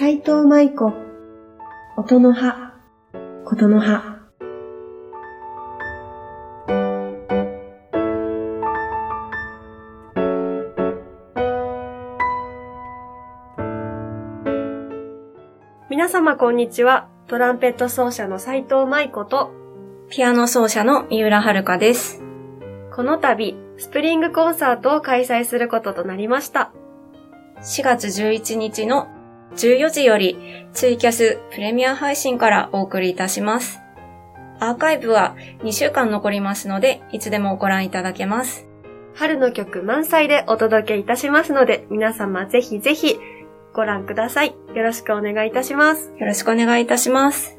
斉藤舞子、音の葉、ことの葉。皆様こんにちは。トランペット奏者の斉藤舞子と、ピアノ奏者の三浦遥です。この度、スプリングコンサートを開催することとなりました。4月11日の14時よりツイキャスプレミア配信からお送りいたします。アーカイブは2週間残りますので、いつでもご覧いただけます。春の曲満載でお届けいたしますので、皆様ぜひぜひご覧ください。よろしくお願いいたします。よろしくお願いいたします。